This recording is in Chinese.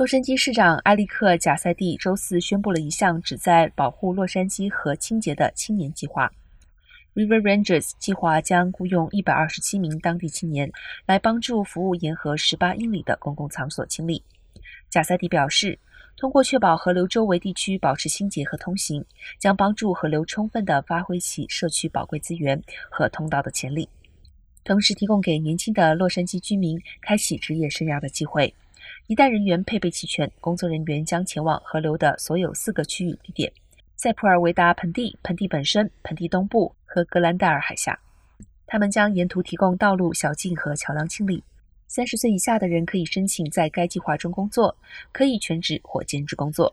洛杉矶市长埃利克·贾塞蒂周四宣布了一项旨在保护洛杉矶河清洁的青年计划。River Rangers 计划将雇佣127名当地青年来帮助服务沿河18英里的公共场所清理。贾塞蒂表示，通过确保河流周围地区保持清洁和通行，将帮助河流充分地发挥其社区宝贵资源和通道的潜力，同时提供给年轻的洛杉矶居民开启职业生涯的机会。一旦人员配备齐全，工作人员将前往河流的所有四个区域地点：塞普尔维达盆地、盆地本身、盆地东部和格兰戴尔海峡。他们将沿途提供道路、小径和桥梁清理。三十岁以下的人可以申请在该计划中工作，可以全职或兼职工作。